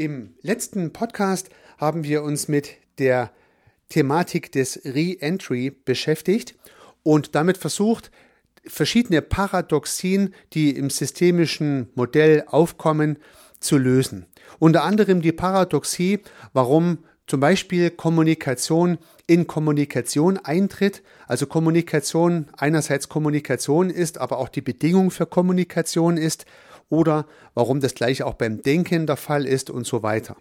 Im letzten Podcast haben wir uns mit der Thematik des Re-Entry beschäftigt und damit versucht, verschiedene Paradoxien, die im systemischen Modell aufkommen, zu lösen. Unter anderem die Paradoxie, warum zum Beispiel Kommunikation in Kommunikation eintritt, also Kommunikation einerseits Kommunikation ist, aber auch die Bedingung für Kommunikation ist, oder warum das gleiche auch beim Denken der Fall ist und so weiter.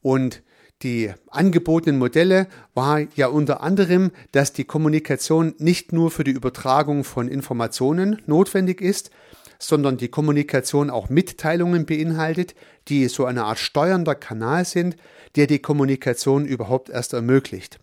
Und die angebotenen Modelle war ja unter anderem, dass die Kommunikation nicht nur für die Übertragung von Informationen notwendig ist, sondern die Kommunikation auch Mitteilungen beinhaltet, die so eine Art steuernder Kanal sind, der die Kommunikation überhaupt erst ermöglicht.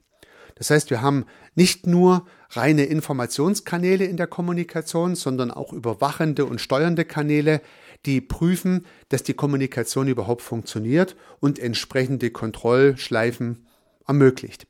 Das heißt, wir haben nicht nur reine Informationskanäle in der Kommunikation, sondern auch überwachende und steuernde Kanäle, die prüfen, dass die Kommunikation überhaupt funktioniert und entsprechende Kontrollschleifen ermöglicht.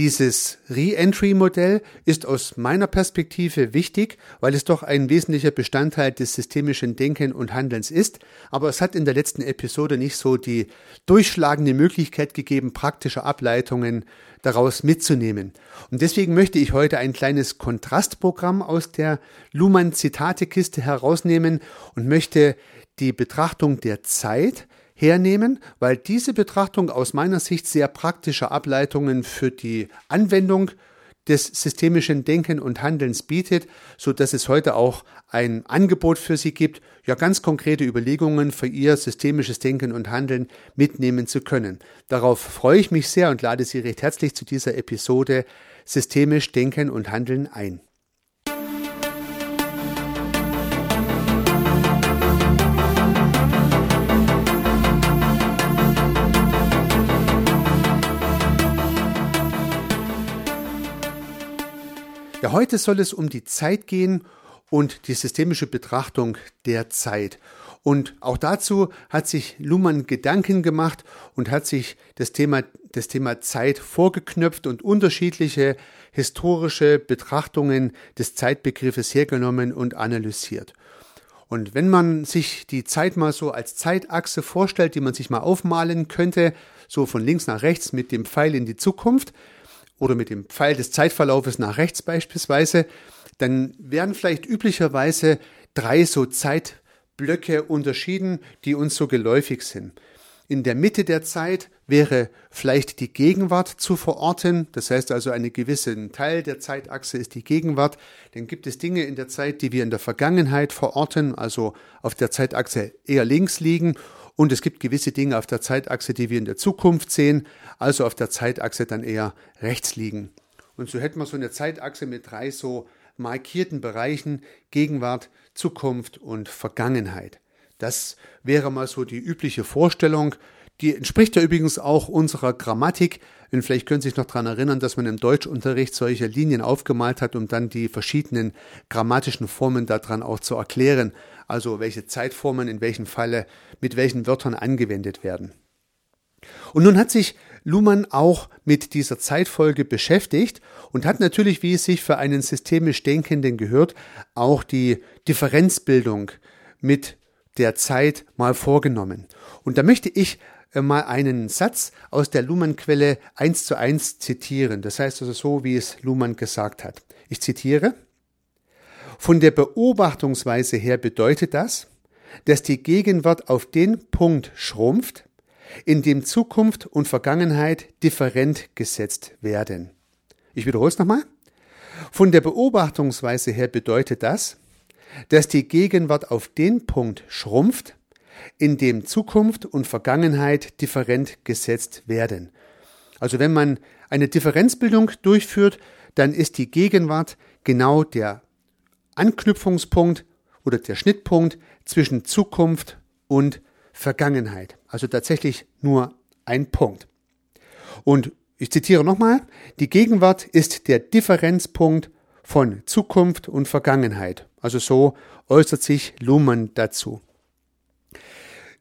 Dieses Re-Entry-Modell ist aus meiner Perspektive wichtig, weil es doch ein wesentlicher Bestandteil des systemischen Denken und Handelns ist, aber es hat in der letzten Episode nicht so die durchschlagende Möglichkeit gegeben, praktische Ableitungen daraus mitzunehmen. Und deswegen möchte ich heute ein kleines Kontrastprogramm aus der Luhmann-Zitate-Kiste herausnehmen und möchte die Betrachtung der Zeit hernehmen, weil diese Betrachtung aus meiner Sicht sehr praktische Ableitungen für die Anwendung des systemischen Denken und Handelns bietet, so dass es heute auch ein Angebot für Sie gibt, ja ganz konkrete Überlegungen für Ihr systemisches Denken und Handeln mitnehmen zu können. Darauf freue ich mich sehr und lade Sie recht herzlich zu dieser Episode Systemisch Denken und Handeln ein. Heute soll es um die Zeit gehen und die systemische Betrachtung der Zeit. Und auch dazu hat sich Luhmann Gedanken gemacht und hat sich das Thema, das Thema Zeit vorgeknöpft und unterschiedliche historische Betrachtungen des Zeitbegriffes hergenommen und analysiert. Und wenn man sich die Zeit mal so als Zeitachse vorstellt, die man sich mal aufmalen könnte, so von links nach rechts mit dem Pfeil in die Zukunft, oder mit dem Pfeil des Zeitverlaufes nach rechts beispielsweise, dann werden vielleicht üblicherweise drei so Zeitblöcke unterschieden, die uns so geläufig sind. In der Mitte der Zeit wäre vielleicht die Gegenwart zu verorten. Das heißt also, ein gewisser Teil der Zeitachse ist die Gegenwart. Dann gibt es Dinge in der Zeit, die wir in der Vergangenheit verorten, also auf der Zeitachse eher links liegen. Und es gibt gewisse Dinge auf der Zeitachse, die wir in der Zukunft sehen, also auf der Zeitachse dann eher rechts liegen. Und so hätten wir so eine Zeitachse mit drei so markierten Bereichen Gegenwart, Zukunft und Vergangenheit. Das wäre mal so die übliche Vorstellung. Die entspricht ja übrigens auch unserer Grammatik. Und vielleicht können Sie sich noch daran erinnern, dass man im Deutschunterricht solche Linien aufgemalt hat, um dann die verschiedenen grammatischen Formen daran auch zu erklären also welche Zeitformen in welchem Falle mit welchen Wörtern angewendet werden. Und nun hat sich Luhmann auch mit dieser Zeitfolge beschäftigt und hat natürlich, wie es sich für einen systemisch Denkenden gehört, auch die Differenzbildung mit der Zeit mal vorgenommen. Und da möchte ich äh, mal einen Satz aus der Luhmann-Quelle eins zu eins zitieren. Das heißt also so, wie es Luhmann gesagt hat. Ich zitiere. Von der Beobachtungsweise her bedeutet das, dass die Gegenwart auf den Punkt schrumpft, in dem Zukunft und Vergangenheit different gesetzt werden. Ich wiederhole es nochmal. Von der Beobachtungsweise her bedeutet das, dass die Gegenwart auf den Punkt schrumpft, in dem Zukunft und Vergangenheit different gesetzt werden. Also wenn man eine Differenzbildung durchführt, dann ist die Gegenwart genau der Anknüpfungspunkt oder der Schnittpunkt zwischen Zukunft und Vergangenheit. Also tatsächlich nur ein Punkt. Und ich zitiere nochmal, die Gegenwart ist der Differenzpunkt von Zukunft und Vergangenheit. Also so äußert sich Luhmann dazu.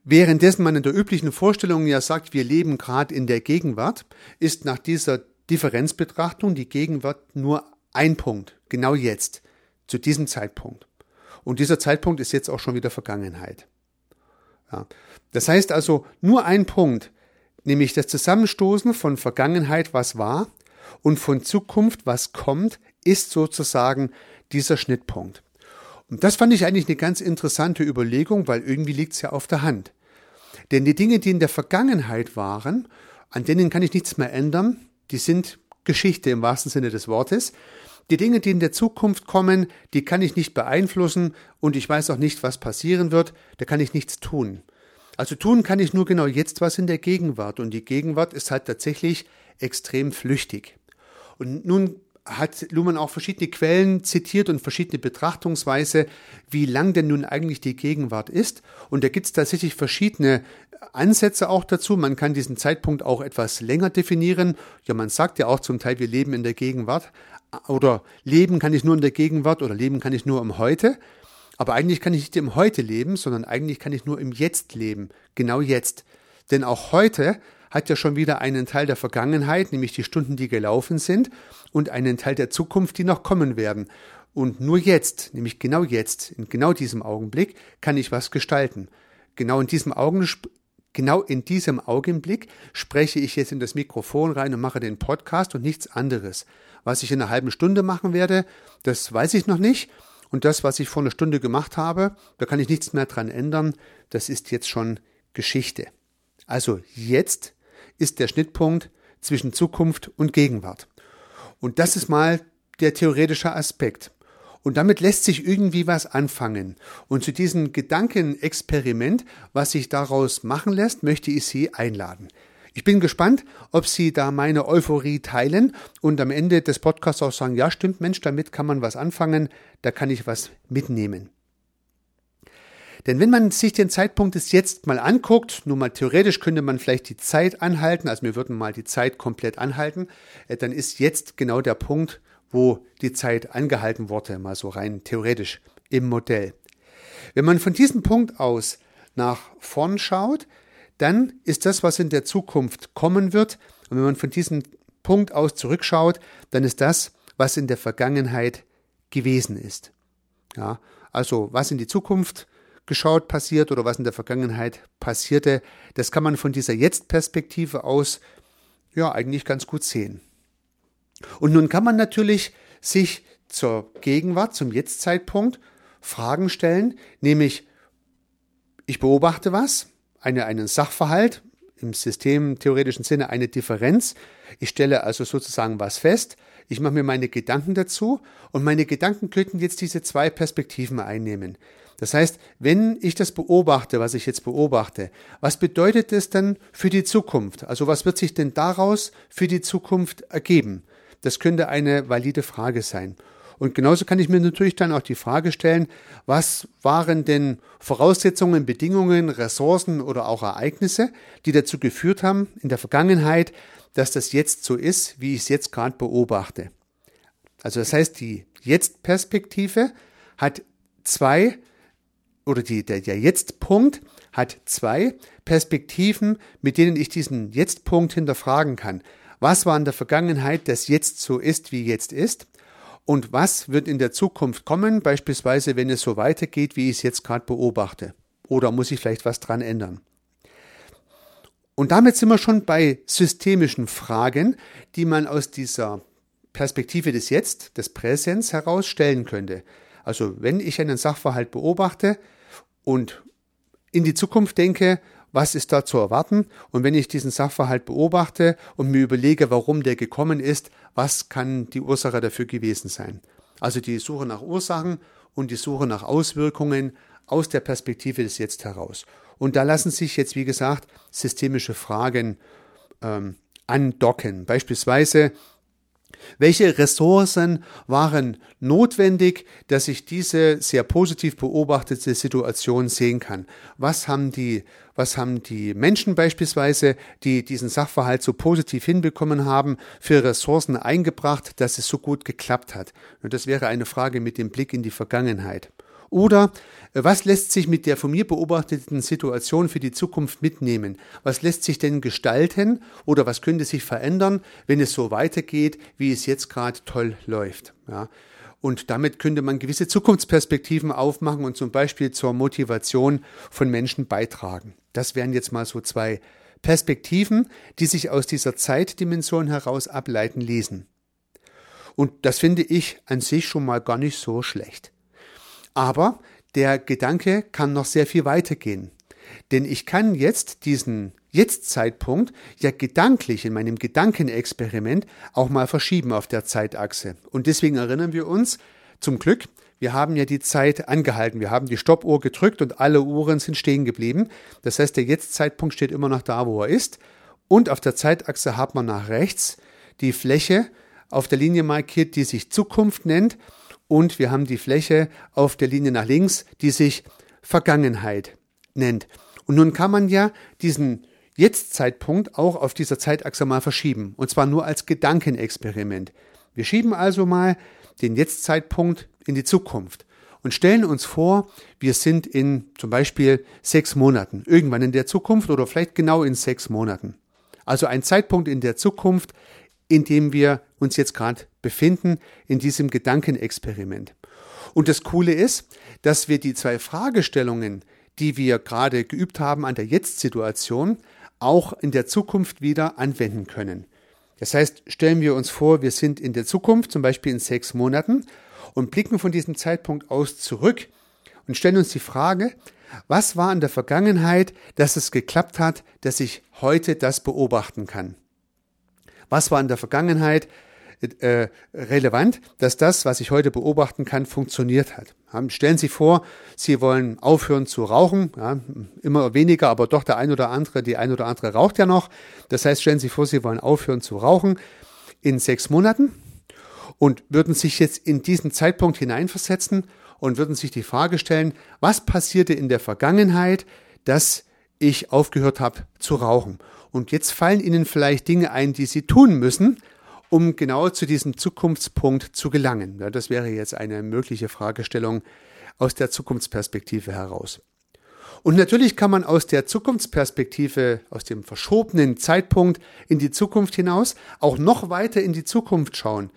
Währenddessen man in der üblichen Vorstellung ja sagt, wir leben gerade in der Gegenwart, ist nach dieser Differenzbetrachtung die Gegenwart nur ein Punkt, genau jetzt zu diesem Zeitpunkt. Und dieser Zeitpunkt ist jetzt auch schon wieder Vergangenheit. Ja. Das heißt also nur ein Punkt, nämlich das Zusammenstoßen von Vergangenheit, was war, und von Zukunft, was kommt, ist sozusagen dieser Schnittpunkt. Und das fand ich eigentlich eine ganz interessante Überlegung, weil irgendwie liegt es ja auf der Hand. Denn die Dinge, die in der Vergangenheit waren, an denen kann ich nichts mehr ändern, die sind Geschichte im wahrsten Sinne des Wortes. Die Dinge, die in der Zukunft kommen, die kann ich nicht beeinflussen und ich weiß auch nicht, was passieren wird, da kann ich nichts tun. Also tun kann ich nur genau jetzt was in der Gegenwart und die Gegenwart ist halt tatsächlich extrem flüchtig. Und nun hat Luhmann auch verschiedene Quellen zitiert und verschiedene Betrachtungsweise, wie lang denn nun eigentlich die Gegenwart ist. Und da gibt es tatsächlich verschiedene Ansätze auch dazu. Man kann diesen Zeitpunkt auch etwas länger definieren. Ja, man sagt ja auch zum Teil, wir leben in der Gegenwart. Oder leben kann ich nur in der Gegenwart oder leben kann ich nur im Heute. Aber eigentlich kann ich nicht im Heute leben, sondern eigentlich kann ich nur im Jetzt leben. Genau jetzt. Denn auch heute hat ja schon wieder einen Teil der Vergangenheit, nämlich die Stunden, die gelaufen sind, und einen Teil der Zukunft, die noch kommen werden. Und nur jetzt, nämlich genau jetzt, in genau diesem Augenblick, kann ich was gestalten. Genau in diesem Augenblick, genau in diesem Augenblick spreche ich jetzt in das Mikrofon rein und mache den Podcast und nichts anderes. Was ich in einer halben Stunde machen werde, das weiß ich noch nicht. Und das, was ich vor einer Stunde gemacht habe, da kann ich nichts mehr dran ändern. Das ist jetzt schon Geschichte. Also jetzt ist der Schnittpunkt zwischen Zukunft und Gegenwart. Und das ist mal der theoretische Aspekt. Und damit lässt sich irgendwie was anfangen. Und zu diesem Gedankenexperiment, was sich daraus machen lässt, möchte ich Sie einladen. Ich bin gespannt, ob Sie da meine Euphorie teilen und am Ende des Podcasts auch sagen, ja stimmt Mensch, damit kann man was anfangen, da kann ich was mitnehmen. Denn wenn man sich den Zeitpunkt des Jetzt mal anguckt, nur mal theoretisch könnte man vielleicht die Zeit anhalten, also wir würden mal die Zeit komplett anhalten, äh, dann ist jetzt genau der Punkt, wo die Zeit angehalten wurde, mal so rein theoretisch im Modell. Wenn man von diesem Punkt aus nach vorn schaut, dann ist das, was in der Zukunft kommen wird. Und wenn man von diesem Punkt aus zurückschaut, dann ist das, was in der Vergangenheit gewesen ist. Ja, also was in die Zukunft geschaut passiert oder was in der Vergangenheit passierte, das kann man von dieser Jetzt-Perspektive aus ja eigentlich ganz gut sehen. Und nun kann man natürlich sich zur Gegenwart, zum Jetzt-Zeitpunkt Fragen stellen, nämlich ich beobachte was, eine, einen Sachverhalt, im systemtheoretischen Sinne eine Differenz. Ich stelle also sozusagen was fest, ich mache mir meine Gedanken dazu und meine Gedanken könnten jetzt diese zwei Perspektiven einnehmen. Das heißt, wenn ich das beobachte, was ich jetzt beobachte, was bedeutet es dann für die Zukunft? Also was wird sich denn daraus für die Zukunft ergeben? Das könnte eine valide Frage sein. Und genauso kann ich mir natürlich dann auch die Frage stellen, was waren denn Voraussetzungen, Bedingungen, Ressourcen oder auch Ereignisse, die dazu geführt haben in der Vergangenheit, dass das jetzt so ist, wie ich es jetzt gerade beobachte. Also das heißt, die Jetzt-Perspektive hat zwei oder die, der, der Jetzt-Punkt hat zwei Perspektiven, mit denen ich diesen Jetzt-Punkt hinterfragen kann. Was war in der Vergangenheit, das jetzt so ist, wie jetzt ist? Und was wird in der Zukunft kommen, beispielsweise wenn es so weitergeht, wie ich es jetzt gerade beobachte? Oder muss ich vielleicht was dran ändern? Und damit sind wir schon bei systemischen Fragen, die man aus dieser Perspektive des Jetzt, des Präsens heraus stellen könnte. Also wenn ich einen Sachverhalt beobachte, und in die Zukunft denke, was ist da zu erwarten? Und wenn ich diesen Sachverhalt beobachte und mir überlege, warum der gekommen ist, was kann die Ursache dafür gewesen sein? Also die Suche nach Ursachen und die Suche nach Auswirkungen aus der Perspektive des Jetzt heraus. Und da lassen sich jetzt, wie gesagt, systemische Fragen ähm, andocken. Beispielsweise, welche Ressourcen waren notwendig, dass ich diese sehr positiv beobachtete Situation sehen kann? Was haben die, was haben die Menschen beispielsweise, die diesen Sachverhalt so positiv hinbekommen haben, für Ressourcen eingebracht, dass es so gut geklappt hat? Und das wäre eine Frage mit dem Blick in die Vergangenheit. Oder äh, was lässt sich mit der von mir beobachteten Situation für die Zukunft mitnehmen? Was lässt sich denn gestalten oder was könnte sich verändern, wenn es so weitergeht, wie es jetzt gerade toll läuft? Ja. Und damit könnte man gewisse Zukunftsperspektiven aufmachen und zum Beispiel zur Motivation von Menschen beitragen. Das wären jetzt mal so zwei Perspektiven, die sich aus dieser Zeitdimension heraus ableiten ließen. Und das finde ich an sich schon mal gar nicht so schlecht. Aber der Gedanke kann noch sehr viel weitergehen. Denn ich kann jetzt diesen Jetzt-Zeitpunkt ja gedanklich in meinem Gedankenexperiment auch mal verschieben auf der Zeitachse. Und deswegen erinnern wir uns, zum Glück, wir haben ja die Zeit angehalten. Wir haben die Stoppuhr gedrückt und alle Uhren sind stehen geblieben. Das heißt, der Jetzt-Zeitpunkt steht immer noch da, wo er ist. Und auf der Zeitachse hat man nach rechts die Fläche auf der Linie markiert, die sich Zukunft nennt. Und wir haben die Fläche auf der Linie nach links, die sich Vergangenheit nennt. Und nun kann man ja diesen Jetzt-Zeitpunkt auch auf dieser Zeitachse mal verschieben. Und zwar nur als Gedankenexperiment. Wir schieben also mal den Jetzt-Zeitpunkt in die Zukunft und stellen uns vor, wir sind in zum Beispiel sechs Monaten, irgendwann in der Zukunft oder vielleicht genau in sechs Monaten. Also ein Zeitpunkt in der Zukunft, in dem wir uns jetzt gerade befinden, in diesem Gedankenexperiment. Und das Coole ist, dass wir die zwei Fragestellungen, die wir gerade geübt haben an der Jetzt-Situation, auch in der Zukunft wieder anwenden können. Das heißt, stellen wir uns vor, wir sind in der Zukunft, zum Beispiel in sechs Monaten, und blicken von diesem Zeitpunkt aus zurück und stellen uns die Frage, was war in der Vergangenheit, dass es geklappt hat, dass ich heute das beobachten kann? Was war in der Vergangenheit, äh, relevant, dass das, was ich heute beobachten kann, funktioniert hat. Stellen Sie vor, Sie wollen aufhören zu rauchen, ja, immer weniger, aber doch der ein oder andere, die ein oder andere raucht ja noch. Das heißt, stellen Sie vor, Sie wollen aufhören zu rauchen in sechs Monaten und würden sich jetzt in diesen Zeitpunkt hineinversetzen und würden sich die Frage stellen, was passierte in der Vergangenheit, dass ich aufgehört habe zu rauchen. Und jetzt fallen Ihnen vielleicht Dinge ein, die Sie tun müssen, um genau zu diesem Zukunftspunkt zu gelangen. Ja, das wäre jetzt eine mögliche Fragestellung aus der Zukunftsperspektive heraus. Und natürlich kann man aus der Zukunftsperspektive, aus dem verschobenen Zeitpunkt in die Zukunft hinaus auch noch weiter in die Zukunft schauen.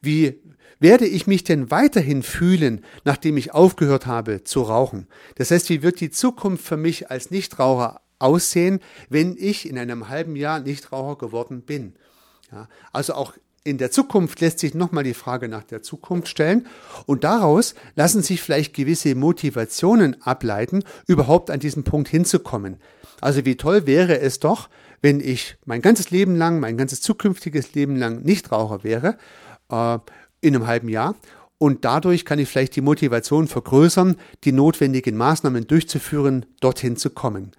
Wie werde ich mich denn weiterhin fühlen, nachdem ich aufgehört habe zu rauchen? Das heißt, wie wird die Zukunft für mich als Nichtraucher aussehen, wenn ich in einem halben Jahr Nichtraucher geworden bin? Ja, also auch in der Zukunft lässt sich nochmal die Frage nach der Zukunft stellen und daraus lassen sich vielleicht gewisse Motivationen ableiten, überhaupt an diesen Punkt hinzukommen. Also wie toll wäre es doch, wenn ich mein ganzes Leben lang, mein ganzes zukünftiges Leben lang Nichtraucher wäre, äh, in einem halben Jahr. Und dadurch kann ich vielleicht die Motivation vergrößern, die notwendigen Maßnahmen durchzuführen, dorthin zu kommen.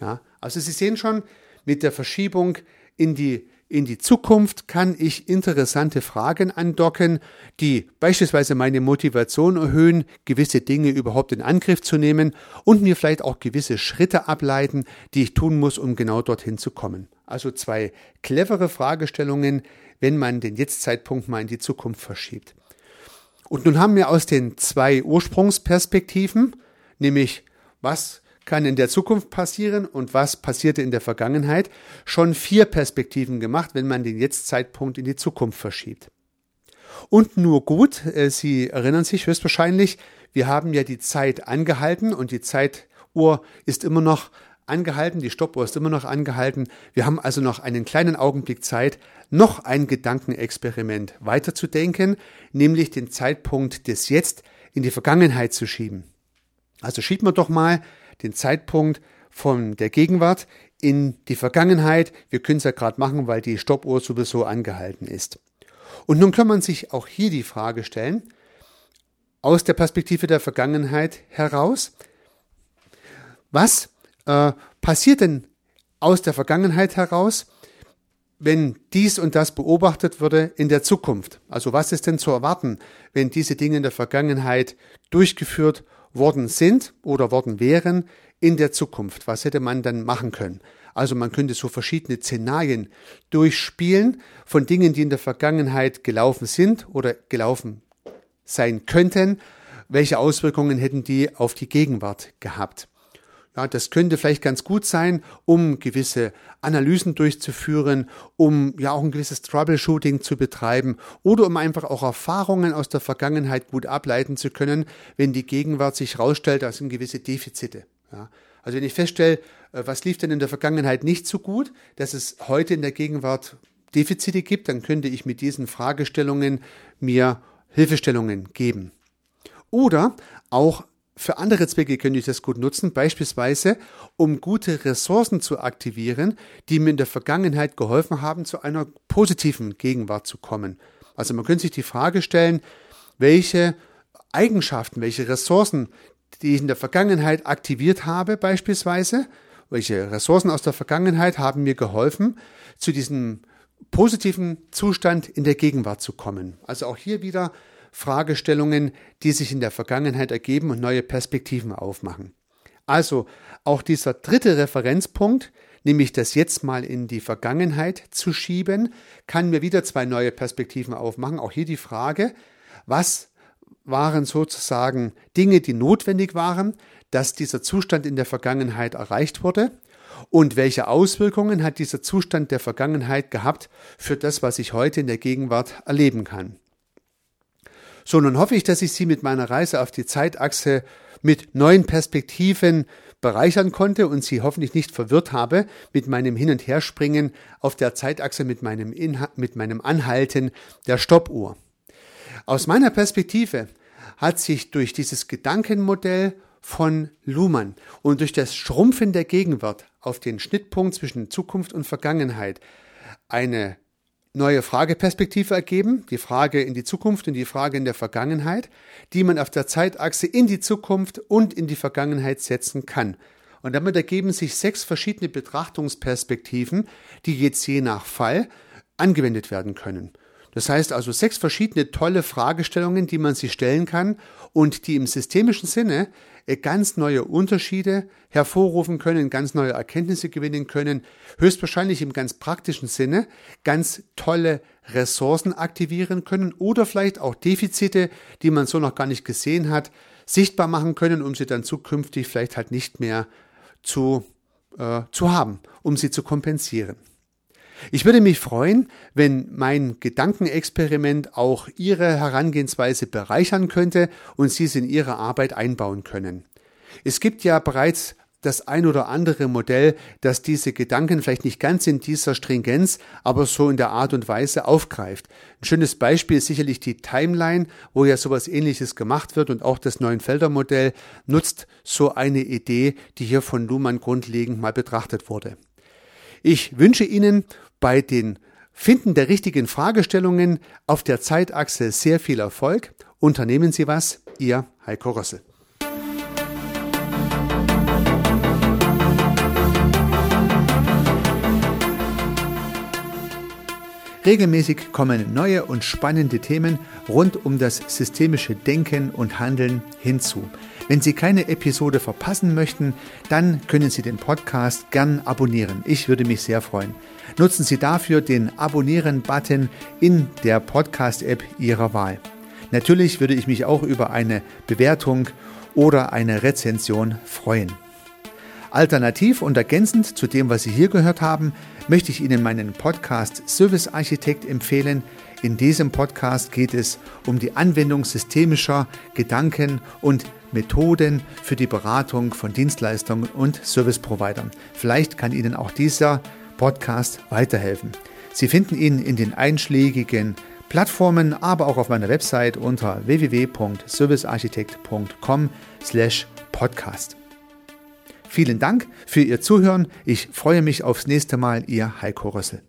Ja, also Sie sehen schon, mit der Verschiebung in die in die Zukunft kann ich interessante Fragen andocken, die beispielsweise meine Motivation erhöhen, gewisse Dinge überhaupt in Angriff zu nehmen und mir vielleicht auch gewisse Schritte ableiten, die ich tun muss, um genau dorthin zu kommen. Also zwei clevere Fragestellungen, wenn man den Jetzt-Zeitpunkt mal in die Zukunft verschiebt. Und nun haben wir aus den zwei Ursprungsperspektiven, nämlich was kann in der Zukunft passieren und was passierte in der Vergangenheit, schon vier Perspektiven gemacht, wenn man den Jetzt-Zeitpunkt in die Zukunft verschiebt. Und nur gut, äh, Sie erinnern sich höchstwahrscheinlich, wir haben ja die Zeit angehalten und die Zeituhr ist immer noch angehalten, die Stoppuhr ist immer noch angehalten. Wir haben also noch einen kleinen Augenblick Zeit, noch ein Gedankenexperiment weiterzudenken, nämlich den Zeitpunkt des Jetzt in die Vergangenheit zu schieben. Also schieben wir doch mal den Zeitpunkt von der Gegenwart in die Vergangenheit. Wir können es ja gerade machen, weil die Stoppuhr sowieso angehalten ist. Und nun kann man sich auch hier die Frage stellen, aus der Perspektive der Vergangenheit heraus, was äh, passiert denn aus der Vergangenheit heraus, wenn dies und das beobachtet würde in der Zukunft? Also was ist denn zu erwarten, wenn diese Dinge in der Vergangenheit durchgeführt worden sind oder worden wären in der Zukunft. Was hätte man dann machen können? Also man könnte so verschiedene Szenarien durchspielen von Dingen, die in der Vergangenheit gelaufen sind oder gelaufen sein könnten. Welche Auswirkungen hätten die auf die Gegenwart gehabt? Ja, das könnte vielleicht ganz gut sein, um gewisse Analysen durchzuführen, um ja auch ein gewisses Troubleshooting zu betreiben oder um einfach auch Erfahrungen aus der Vergangenheit gut ableiten zu können, wenn die Gegenwart sich herausstellt, da sind gewisse Defizite. Ja. Also wenn ich feststelle, äh, was lief denn in der Vergangenheit nicht so gut, dass es heute in der Gegenwart Defizite gibt, dann könnte ich mit diesen Fragestellungen mir Hilfestellungen geben. Oder auch für andere Zwecke könnte ich das gut nutzen, beispielsweise um gute Ressourcen zu aktivieren, die mir in der Vergangenheit geholfen haben, zu einer positiven Gegenwart zu kommen. Also man könnte sich die Frage stellen, welche Eigenschaften, welche Ressourcen, die ich in der Vergangenheit aktiviert habe, beispielsweise, welche Ressourcen aus der Vergangenheit haben mir geholfen, zu diesem positiven Zustand in der Gegenwart zu kommen. Also auch hier wieder Fragestellungen, die sich in der Vergangenheit ergeben und neue Perspektiven aufmachen. Also auch dieser dritte Referenzpunkt, nämlich das jetzt mal in die Vergangenheit zu schieben, kann mir wieder zwei neue Perspektiven aufmachen. Auch hier die Frage, was waren sozusagen Dinge, die notwendig waren, dass dieser Zustand in der Vergangenheit erreicht wurde und welche Auswirkungen hat dieser Zustand der Vergangenheit gehabt für das, was ich heute in der Gegenwart erleben kann. So, nun hoffe ich, dass ich Sie mit meiner Reise auf die Zeitachse mit neuen Perspektiven bereichern konnte und Sie hoffentlich nicht verwirrt habe mit meinem Hin- und Herspringen auf der Zeitachse mit meinem, Inha mit meinem Anhalten der Stoppuhr. Aus meiner Perspektive hat sich durch dieses Gedankenmodell von Luhmann und durch das Schrumpfen der Gegenwart auf den Schnittpunkt zwischen Zukunft und Vergangenheit eine neue Frageperspektive ergeben, die Frage in die Zukunft und die Frage in der Vergangenheit, die man auf der Zeitachse in die Zukunft und in die Vergangenheit setzen kann. Und damit ergeben sich sechs verschiedene Betrachtungsperspektiven, die jetzt je nach Fall angewendet werden können. Das heißt also sechs verschiedene tolle Fragestellungen, die man sich stellen kann und die im systemischen Sinne ganz neue Unterschiede hervorrufen können, ganz neue Erkenntnisse gewinnen können, höchstwahrscheinlich im ganz praktischen Sinne ganz tolle Ressourcen aktivieren können oder vielleicht auch Defizite, die man so noch gar nicht gesehen hat, sichtbar machen können, um sie dann zukünftig vielleicht halt nicht mehr zu, äh, zu haben, um sie zu kompensieren. Ich würde mich freuen, wenn mein Gedankenexperiment auch Ihre Herangehensweise bereichern könnte und Sie es in Ihre Arbeit einbauen können. Es gibt ja bereits das ein oder andere Modell, das diese Gedanken vielleicht nicht ganz in dieser Stringenz, aber so in der Art und Weise aufgreift. Ein schönes Beispiel ist sicherlich die Timeline, wo ja sowas ähnliches gemacht wird und auch das Neuenfelder Modell nutzt so eine Idee, die hier von Luhmann grundlegend mal betrachtet wurde. Ich wünsche Ihnen bei den Finden der richtigen Fragestellungen auf der Zeitachse sehr viel Erfolg. Unternehmen Sie was, Ihr Heiko Rössel. Regelmäßig kommen neue und spannende Themen rund um das systemische Denken und Handeln hinzu. Wenn Sie keine Episode verpassen möchten, dann können Sie den Podcast gern abonnieren. Ich würde mich sehr freuen. Nutzen Sie dafür den Abonnieren-Button in der Podcast-App Ihrer Wahl. Natürlich würde ich mich auch über eine Bewertung oder eine Rezension freuen. Alternativ und ergänzend zu dem, was Sie hier gehört haben, möchte ich Ihnen meinen Podcast Service Architekt empfehlen. In diesem Podcast geht es um die Anwendung systemischer Gedanken und Methoden für die Beratung von Dienstleistungen und Service-Providern. Vielleicht kann Ihnen auch dieser Podcast weiterhelfen. Sie finden ihn in den einschlägigen Plattformen, aber auch auf meiner Website unter www.servicearchitekt.com/podcast. Vielen Dank für Ihr Zuhören. Ich freue mich aufs nächste Mal, Ihr Heiko Rössel.